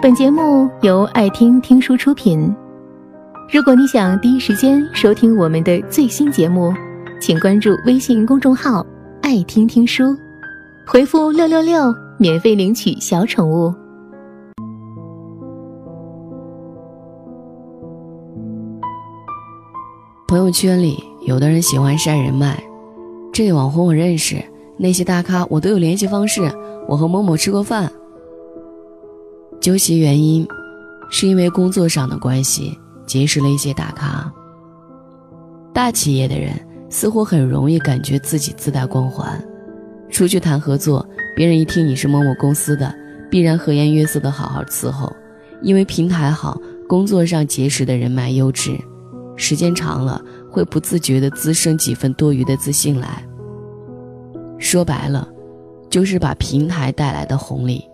本节目由爱听听书出品。如果你想第一时间收听我们的最新节目，请关注微信公众号“爱听听书”，回复“六六六”免费领取小宠物。朋友圈里，有的人喜欢晒人脉，这个网红我认识，那些大咖我都有联系方式，我和某某吃过饭。究其原因，是因为工作上的关系结识了一些大咖。大企业的人似乎很容易感觉自己自带光环，出去谈合作，别人一听你是某某公司的，必然和颜悦色的好好伺候，因为平台好，工作上结识的人脉优质，时间长了会不自觉地滋生几分多余的自信来。说白了，就是把平台带来的红利。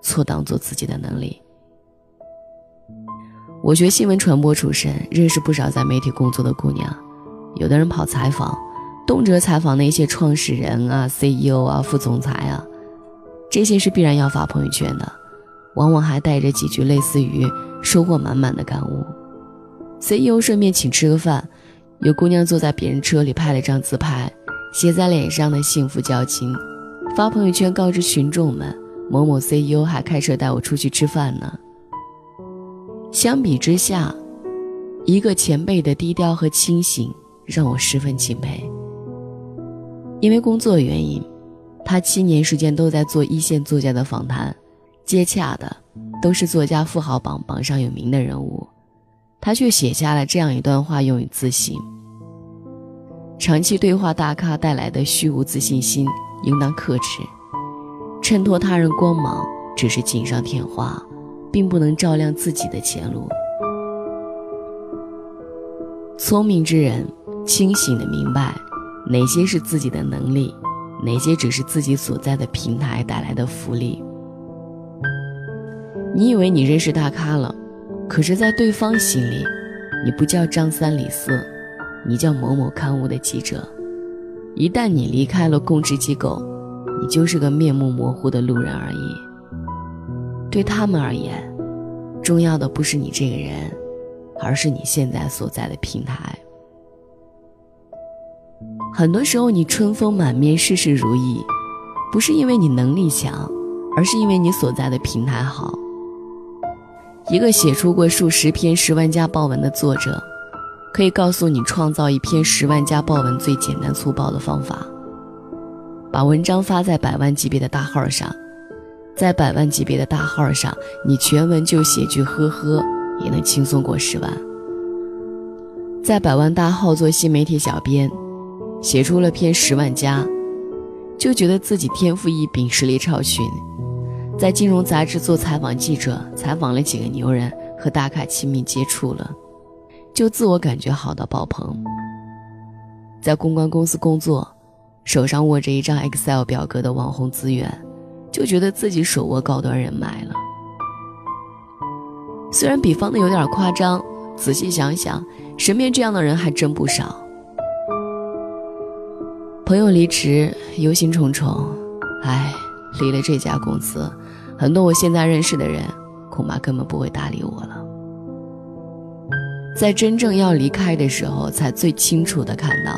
错当做自己的能力。我学新闻传播出身，认识不少在媒体工作的姑娘。有的人跑采访，动辄采访那些创始人啊、CEO 啊、副总裁啊，这些是必然要发朋友圈的，往往还带着几句类似于收获满满的感悟。CEO 顺便请吃个饭，有姑娘坐在别人车里拍了张自拍，写在脸上的幸福交情，发朋友圈告知群众们。某某 CEO 还开车带我出去吃饭呢。相比之下，一个前辈的低调和清醒让我十分钦佩。因为工作原因，他七年时间都在做一线作家的访谈，接洽的都是作家富豪榜榜上有名的人物，他却写下了这样一段话用于自省：长期对话大咖带来的虚无自信心，应当克制。衬托他人光芒只是锦上添花，并不能照亮自己的前路。聪明之人清醒的明白，哪些是自己的能力，哪些只是自己所在的平台带来的福利。你以为你认识大咖了，可是，在对方心里，你不叫张三李四，你叫某某刊物的记者。一旦你离开了供职机构，你就是个面目模糊的路人而已。对他们而言，重要的不是你这个人，而是你现在所在的平台。很多时候，你春风满面、事事如意，不是因为你能力强，而是因为你所在的平台好。一个写出过数十篇十万加爆文的作者，可以告诉你创造一篇十万加爆文最简单粗暴的方法。把文章发在百万级别的大号上，在百万级别的大号上，你全文就写句“呵呵”，也能轻松过十万。在百万大号做新媒体小编，写出了篇十万加，就觉得自己天赋异禀，实力超群。在金融杂志做采访记者，采访了几个牛人，和大咖亲密接触了，就自我感觉好到爆棚。在公关公司工作。手上握着一张 Excel 表格的网红资源，就觉得自己手握高端人脉了。虽然比方的有点夸张，仔细想想，身边这样的人还真不少。朋友离职，忧心忡忡，唉，离了这家公司，很多我现在认识的人，恐怕根本不会搭理我了。在真正要离开的时候，才最清楚的看到。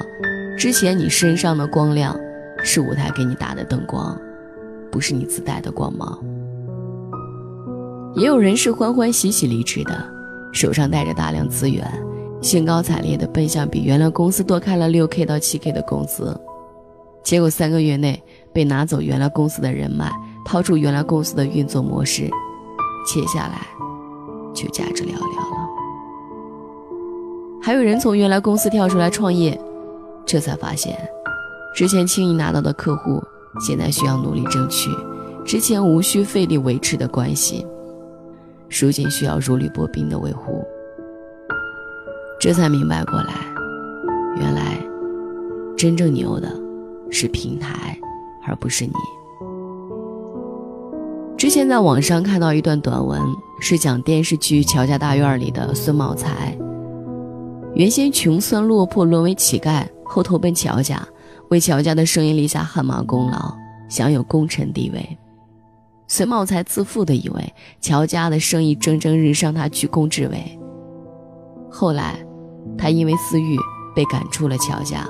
之前你身上的光亮，是舞台给你打的灯光，不是你自带的光芒。也有人是欢欢喜喜离职的，手上带着大量资源，兴高采烈的奔向比原来公司多开了六 k 到七 k 的工资，结果三个月内被拿走原来公司的人脉，掏出原来公司的运作模式，接下来就价值寥寥了。还有人从原来公司跳出来创业。这才发现，之前轻易拿到的客户，现在需要努力争取；之前无需费力维持的关系，如今需要如履薄冰的维护。这才明白过来，原来真正牛的是平台，而不是你。之前在网上看到一段短文，是讲电视剧《乔家大院》里的孙茂才，原先穷酸落魄，沦为乞丐。后投奔乔家，为乔家的生意立下汗马功劳，享有功臣地位。孙茂才自负地以为乔家的生意蒸蒸日上，他居功至伟。后来，他因为私欲被赶出了乔家。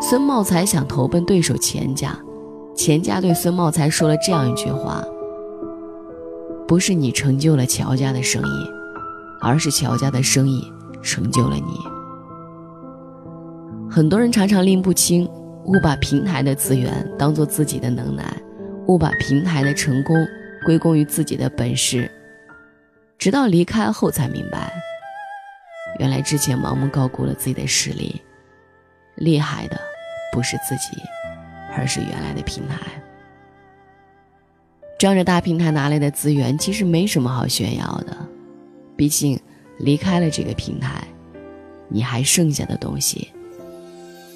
孙茂才想投奔对手钱家，钱家对孙茂才说了这样一句话：“不是你成就了乔家的生意，而是乔家的生意成就了你。”很多人常常拎不清，误把平台的资源当做自己的能耐，误把平台的成功归功于自己的本事，直到离开后才明白，原来之前盲目高估了自己的实力。厉害的不是自己，而是原来的平台。仗着大平台拿来的资源，其实没什么好炫耀的。毕竟离开了这个平台，你还剩下的东西，